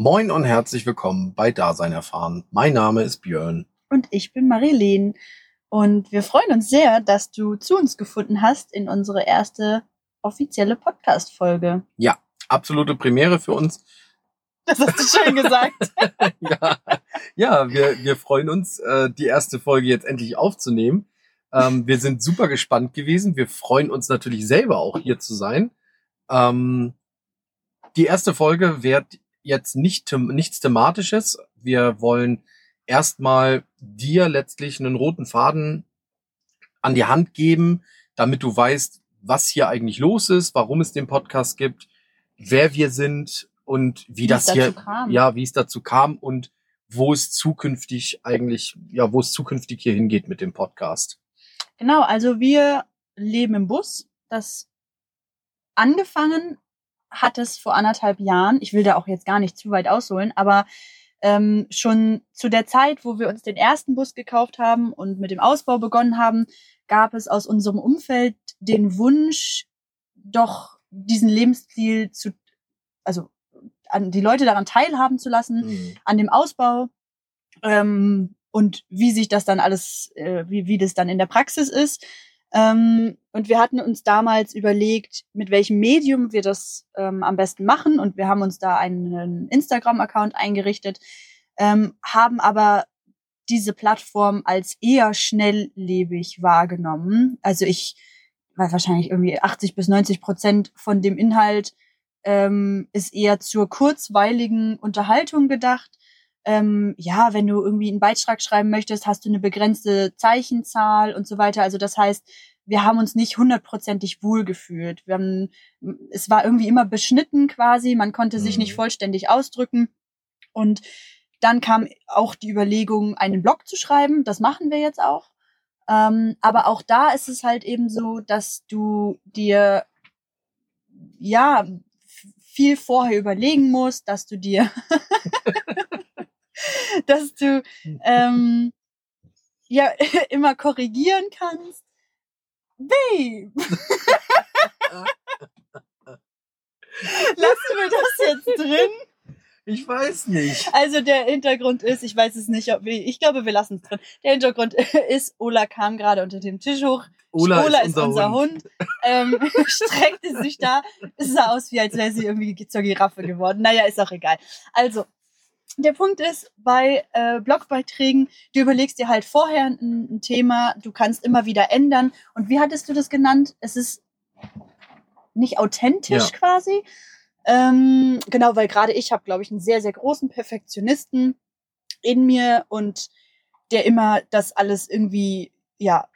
Moin und herzlich willkommen bei Dasein erfahren. Mein Name ist Björn. Und ich bin Marilene. Und wir freuen uns sehr, dass du zu uns gefunden hast in unsere erste offizielle Podcast-Folge. Ja, absolute Premiere für uns. Das hast du schön gesagt. ja, ja wir, wir freuen uns, äh, die erste Folge jetzt endlich aufzunehmen. Ähm, wir sind super gespannt gewesen. Wir freuen uns natürlich selber auch hier zu sein. Ähm, die erste Folge wird jetzt nicht nichts thematisches. Wir wollen erstmal dir letztlich einen roten Faden an die Hand geben, damit du weißt, was hier eigentlich los ist, warum es den Podcast gibt, wer wir sind und wie, wie das hier, kam. ja, wie es dazu kam und wo es zukünftig eigentlich, ja, wo es zukünftig hier hingeht mit dem Podcast. Genau, also wir leben im Bus. Das angefangen hat es vor anderthalb Jahren. Ich will da auch jetzt gar nicht zu weit ausholen, aber ähm, schon zu der Zeit, wo wir uns den ersten Bus gekauft haben und mit dem Ausbau begonnen haben, gab es aus unserem Umfeld den Wunsch, doch diesen Lebensstil zu, also an die Leute daran teilhaben zu lassen, mhm. an dem Ausbau ähm, und wie sich das dann alles, äh, wie, wie das dann in der Praxis ist. Ähm, und wir hatten uns damals überlegt, mit welchem Medium wir das ähm, am besten machen. Und wir haben uns da einen Instagram-Account eingerichtet, ähm, haben aber diese Plattform als eher schnelllebig wahrgenommen. Also ich weil wahrscheinlich irgendwie 80 bis 90 Prozent von dem Inhalt ähm, ist eher zur kurzweiligen Unterhaltung gedacht. Ähm, ja, wenn du irgendwie einen Beitrag schreiben möchtest, hast du eine begrenzte Zeichenzahl und so weiter. Also das heißt, wir haben uns nicht hundertprozentig wohl gefühlt. Wir haben, es war irgendwie immer beschnitten quasi, man konnte sich nicht mhm. vollständig ausdrücken. Und dann kam auch die Überlegung, einen Blog zu schreiben. Das machen wir jetzt auch. Ähm, aber auch da ist es halt eben so, dass du dir ja viel vorher überlegen musst, dass du dir, dass du ähm, ja immer korrigieren kannst. Babe! Lassen wir das jetzt drin? Ich weiß nicht. Also der Hintergrund ist, ich weiß es nicht, ob wir, ich glaube, wir lassen es drin. Der Hintergrund ist, Ola kam gerade unter dem Tisch hoch. Ola, Ola ist, unser, ist unser Hund. Hund. Ähm, streckte sich da. Es sah aus, wie als wäre sie irgendwie zur Giraffe geworden. Naja, ist auch egal. Also, der Punkt ist, bei äh, Blogbeiträgen, du überlegst dir halt vorher ein, ein Thema, du kannst immer wieder ändern. Und wie hattest du das genannt? Es ist nicht authentisch ja. quasi, ähm, genau, weil gerade ich habe, glaube ich, einen sehr, sehr großen Perfektionisten in mir und der immer das alles irgendwie, ja,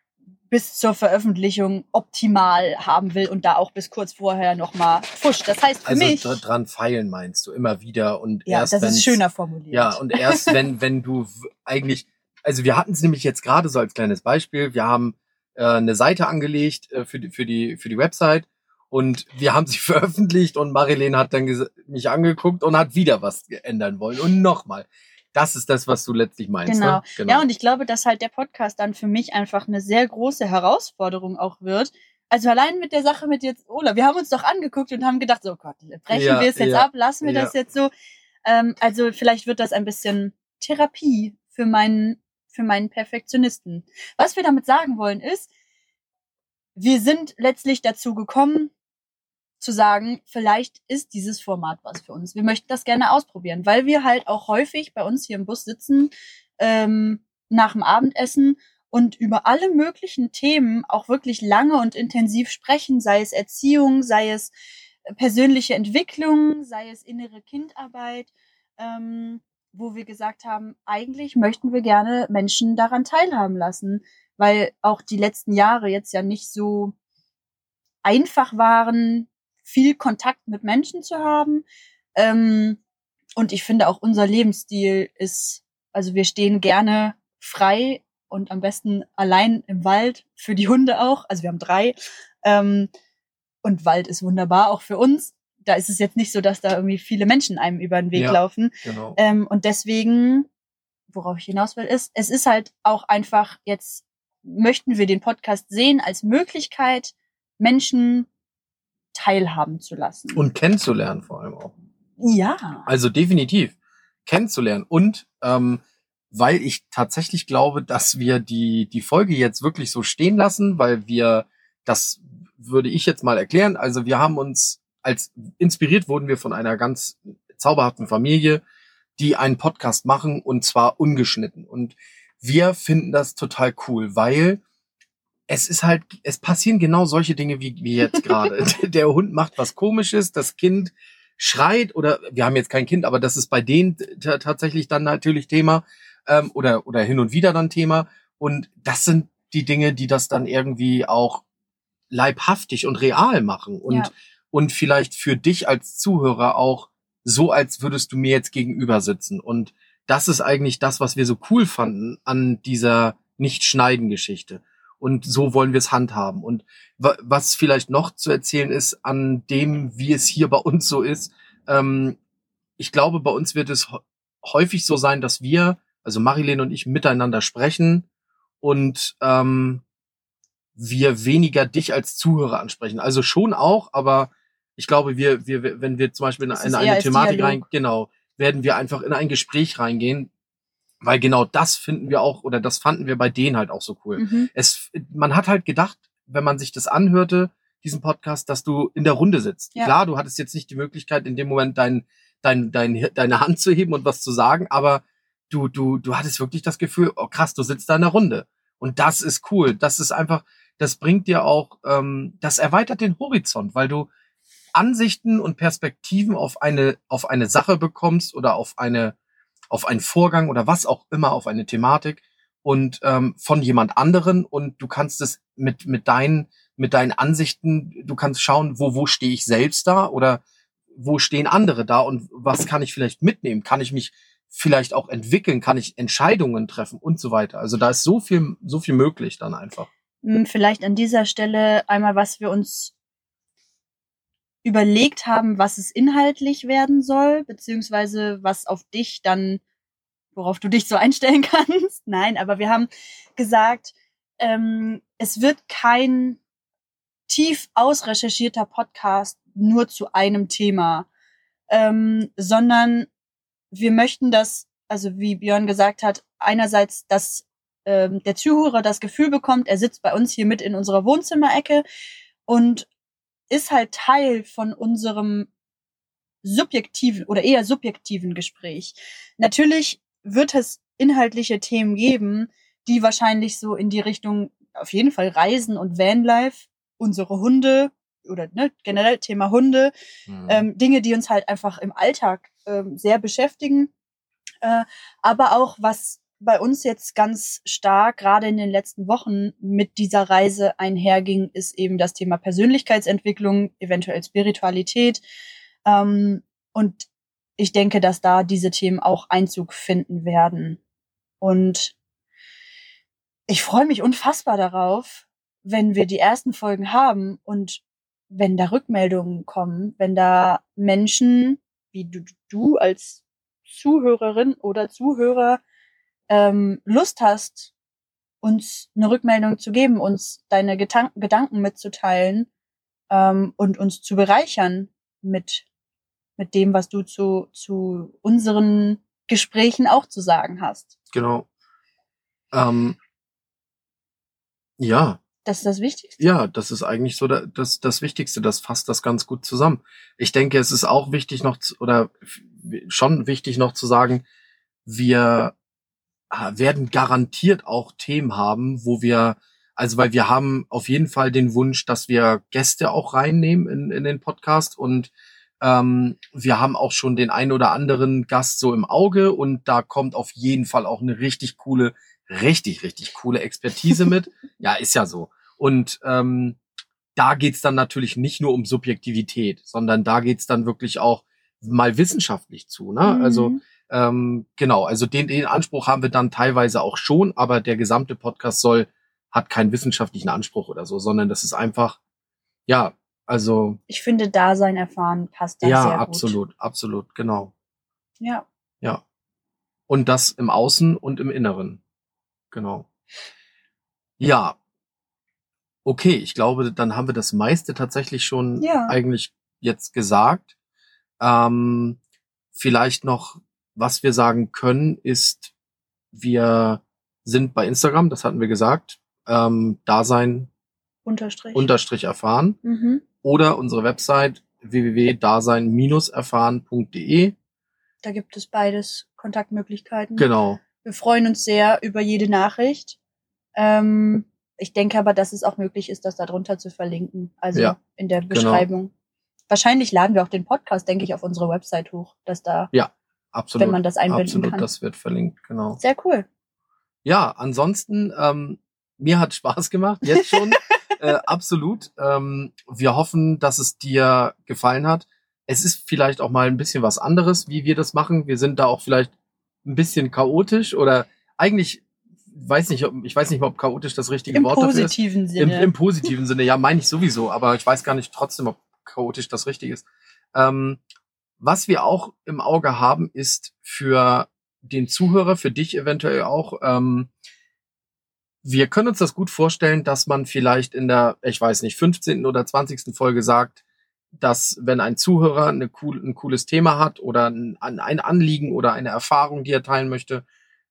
bis zur Veröffentlichung optimal haben will und da auch bis kurz vorher nochmal pfuscht. Das heißt für also mich. dran feilen meinst du immer wieder und ja, erst das ist schöner formuliert. Ja, und erst wenn, wenn du eigentlich, also wir hatten es nämlich jetzt gerade so als kleines Beispiel, wir haben äh, eine Seite angelegt äh, für, die, für, die, für die Website und wir haben sie veröffentlicht und Marilene hat dann mich angeguckt und hat wieder was ändern wollen. Und nochmal. Das ist das, was du letztlich meinst. Genau. Ne? genau. Ja, und ich glaube, dass halt der Podcast dann für mich einfach eine sehr große Herausforderung auch wird. Also allein mit der Sache mit jetzt, Ola, wir haben uns doch angeguckt und haben gedacht, so Gott, brechen ja, wir es jetzt ja, ab, lassen wir ja. das jetzt so. Ähm, also vielleicht wird das ein bisschen Therapie für meinen, für meinen Perfektionisten. Was wir damit sagen wollen ist, wir sind letztlich dazu gekommen, zu sagen, vielleicht ist dieses Format was für uns. Wir möchten das gerne ausprobieren, weil wir halt auch häufig bei uns hier im Bus sitzen, ähm, nach dem Abendessen und über alle möglichen Themen auch wirklich lange und intensiv sprechen, sei es Erziehung, sei es äh, persönliche Entwicklung, sei es innere Kindarbeit, ähm, wo wir gesagt haben, eigentlich möchten wir gerne Menschen daran teilhaben lassen, weil auch die letzten Jahre jetzt ja nicht so einfach waren, viel Kontakt mit Menschen zu haben. Ähm, und ich finde auch unser Lebensstil ist, also wir stehen gerne frei und am besten allein im Wald, für die Hunde auch. Also wir haben drei. Ähm, und Wald ist wunderbar, auch für uns. Da ist es jetzt nicht so, dass da irgendwie viele Menschen einem über den Weg ja, laufen. Genau. Ähm, und deswegen, worauf ich hinaus will, ist, es ist halt auch einfach jetzt, möchten wir den Podcast sehen als Möglichkeit, Menschen teilhaben zu lassen. Und kennenzulernen vor allem auch. Ja. Also definitiv kennenzulernen. Und ähm, weil ich tatsächlich glaube, dass wir die, die Folge jetzt wirklich so stehen lassen, weil wir, das würde ich jetzt mal erklären, also wir haben uns als inspiriert wurden wir von einer ganz zauberhaften Familie, die einen Podcast machen und zwar ungeschnitten. Und wir finden das total cool, weil es ist halt, es passieren genau solche Dinge wie, wie jetzt gerade. Der Hund macht was komisches, das Kind schreit oder wir haben jetzt kein Kind, aber das ist bei denen tatsächlich dann natürlich Thema ähm, oder, oder hin und wieder dann Thema. Und das sind die Dinge, die das dann irgendwie auch leibhaftig und real machen und, Ja. und vielleicht für dich als Zuhörer auch so, als würdest du mir jetzt gegenüber sitzen. Und das ist eigentlich das, was wir so cool fanden an dieser Nicht-Schneiden-Geschichte. Und so wollen wir es handhaben. Und wa- was vielleicht noch zu erzählen ist an dem, wie es hier bei uns so ist, ähm, ich glaube, bei uns wird es hä- häufig so sein, dass wir, also Marilene und ich, miteinander sprechen und ähm, wir weniger dich als Zuhörer ansprechen. Also schon auch, aber ich glaube, wir, wir, wenn wir zum Beispiel in, in eine Thematik rein, genau, werden wir einfach in ein Gespräch reingehen, weil genau das finden wir auch, oder das fanden wir bei denen halt auch so cool Mhm. es, man hat halt gedacht, wenn man sich das anhörte, diesen Podcast, dass du in der Runde sitzt. Ja. Klar, du hattest jetzt nicht die Möglichkeit, in dem Moment dein, dein, dein, deine Hand zu heben und was zu sagen, aber du, du, du hattest wirklich das Gefühl, oh krass, du sitzt da in der Runde. Und das ist cool. Das ist einfach, das bringt dir auch, ähm, das erweitert den Horizont, weil du Ansichten und Perspektiven auf eine, auf eine Sache bekommst oder auf eine, auf einen Vorgang oder was auch immer, auf eine Thematik und ähm, von jemand anderen und du kannst es mit mit deinen mit deinen Ansichten, du kannst schauen, wo wo stehe ich selbst da oder wo stehen andere da und was kann ich vielleicht mitnehmen? Kann ich mich vielleicht auch entwickeln? Kann ich Entscheidungen treffen und so weiter? Also da ist so viel so viel möglich dann einfach. Mm, Vielleicht an dieser Stelle einmal, was wir uns überlegt haben, was es inhaltlich werden soll, beziehungsweise was auf dich dann, worauf du dich so einstellen kannst. Nein, aber wir haben gesagt, ähm, es wird kein tief ausrecherchierter Podcast nur zu einem Thema, ähm, sondern wir möchten das, also wie Björn gesagt hat, einerseits, dass ähm, der Zuhörer das Gefühl bekommt, er sitzt bei uns hier mit in unserer Wohnzimmerecke und ist halt Teil von unserem subjektiven oder eher subjektiven Gespräch. Natürlich wird es inhaltliche Themen geben, die wahrscheinlich so in die Richtung auf jeden Fall Reisen und Vanlife, unsere Hunde oder ne, generell Thema Hunde, ähm, Dinge, die uns halt einfach im Alltag ähm, sehr beschäftigen. Äh, aber auch was bei uns jetzt ganz stark gerade in den letzten Wochen mit dieser Reise einherging, ist eben das Thema Persönlichkeitsentwicklung, eventuell Spiritualität. Ähm, und ich denke, dass da diese Themen auch Einzug finden werden. Und ich freue mich unfassbar darauf, wenn wir die ersten Folgen haben und wenn da Rückmeldungen kommen, wenn da Menschen wie du, du als Zuhörerin oder Zuhörer ähm, Lust hast, uns eine Rückmeldung zu geben, uns deine Getan Gedanken mitzuteilen ähm, und uns zu bereichern mit, mit dem, was du zu, zu unseren Gesprächen auch zu sagen hast. Genau. Ähm, ja, Das ist das Wichtigste. Ja, das ist eigentlich so da- das, das Wichtigste. Das fasst das ganz gut zusammen. Ich denke, es ist auch wichtig noch, zu, oder schon wichtig noch zu sagen, wir werden garantiert auch Themen haben, wo wir, also weil wir haben auf jeden Fall den Wunsch, dass wir Gäste auch reinnehmen in, in den Podcast und ähm, wir haben auch schon den einen oder anderen Gast so im Auge und da kommt auf jeden Fall auch eine richtig coole, richtig, richtig coole Expertise mit. Ja, ist ja so. Und ähm, da geht's dann natürlich nicht nur um Subjektivität, sondern da geht's dann wirklich auch mal wissenschaftlich zu. Ne? Also Mhm. Ähm, genau, also den, den Anspruch haben wir dann teilweise auch schon, aber der gesamte Podcast soll hat keinen wissenschaftlichen Anspruch oder so, sondern das ist einfach ja, also ich finde, Dasein erfahren passt da ja, sehr gut. absolut, absolut, genau. Ja. Ja. Und das im Außen und im Inneren. Genau. Ja. Okay, ich glaube, dann haben wir das meiste tatsächlich schon Ja. eigentlich jetzt gesagt. Ähm, vielleicht noch, was wir sagen können, ist, wir sind bei Instagram, das hatten wir gesagt, ähm, Dasein Unterstrich. unterstrich erfahren mhm. oder unsere Website www.dasein-erfahren.de. Da gibt es beides Kontaktmöglichkeiten. Genau. Wir freuen uns sehr über jede Nachricht. Ähm, ich denke aber, dass es auch möglich ist, das darunter zu verlinken. Also Ja, in der genau. Beschreibung. Wahrscheinlich laden wir auch den Podcast, denke ich, auf unsere Website hoch, dass da, Absolut. wenn man das einbinden Absolut, kann. das wird verlinkt, genau. Sehr cool. Ja, ansonsten, ähm, mir hat Spaß gemacht, jetzt schon. äh, absolut. Ähm, wir hoffen, dass es dir gefallen hat. Es ist vielleicht auch mal ein bisschen was anderes, wie wir das machen. Wir sind da auch vielleicht ein bisschen chaotisch oder eigentlich weiß nicht, ob, ich weiß nicht mal, ob chaotisch das richtige Im Wort dafür ist. positiven Im, Sinne. Im positiven Sinne, ja, meine ich sowieso, aber ich weiß gar nicht trotzdem, ob chaotisch das richtig ist. Ähm, was wir auch im Auge haben, ist für den Zuhörer, für dich eventuell auch, ähm, wir können uns das gut vorstellen, dass man vielleicht in der, ich weiß nicht, 15. oder 20. Folge sagt, dass wenn ein Zuhörer eine cool, ein cooles Thema hat oder ein, ein Anliegen oder eine Erfahrung, die er teilen möchte,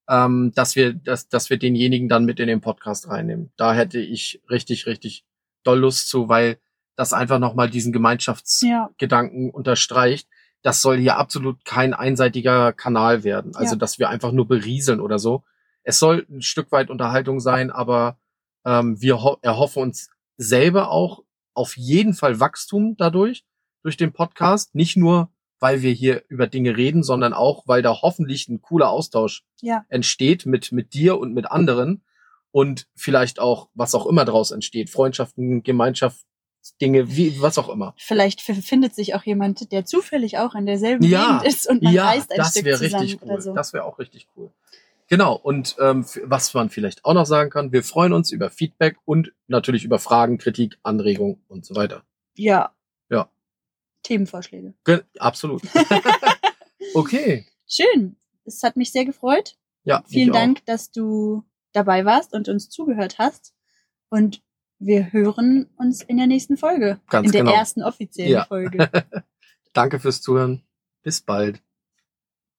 ähm, dass wir, dass, dass wir denjenigen dann mit in den Podcast reinnehmen. Da hätte ich richtig, richtig doll Lust zu, weil das einfach nochmal diesen Gemeinschaftsgedanken ja, unterstreicht. Das soll hier absolut kein einseitiger Kanal werden. Also, Ja. dass wir einfach nur berieseln oder so. Es soll ein Stück weit Unterhaltung sein, aber ähm, wir ho erhoffen uns selber auch auf jeden Fall Wachstum dadurch, durch den Podcast. Nicht nur, weil wir hier über Dinge reden, sondern auch, weil da hoffentlich ein cooler Austausch ja, entsteht mit, mit dir und mit anderen und vielleicht auch, was auch immer daraus entsteht, Freundschaften, Gemeinschaftsdinge, wie, was auch immer. vielleicht findet sich auch jemand, der zufällig auch in derselben Ja, Gegend ist und man ja, reist ein das Stück wäre zusammen richtig cool. oder so. Das wäre auch richtig cool. Genau, und ähm, was man vielleicht auch noch sagen kann, wir freuen uns über Feedback und natürlich über Fragen, Kritik, Anregungen und so weiter. Ja. Ja. Themenvorschläge. Ge absolut. okay. Schön. Es hat mich sehr gefreut. Ja, Vielen mich auch. Dank, dass du dabei warst und uns zugehört hast. Und wir hören uns in der nächsten Folge. Ganz in der genau. ersten offiziellen Ja. Folge. Danke fürs Zuhören. Bis bald.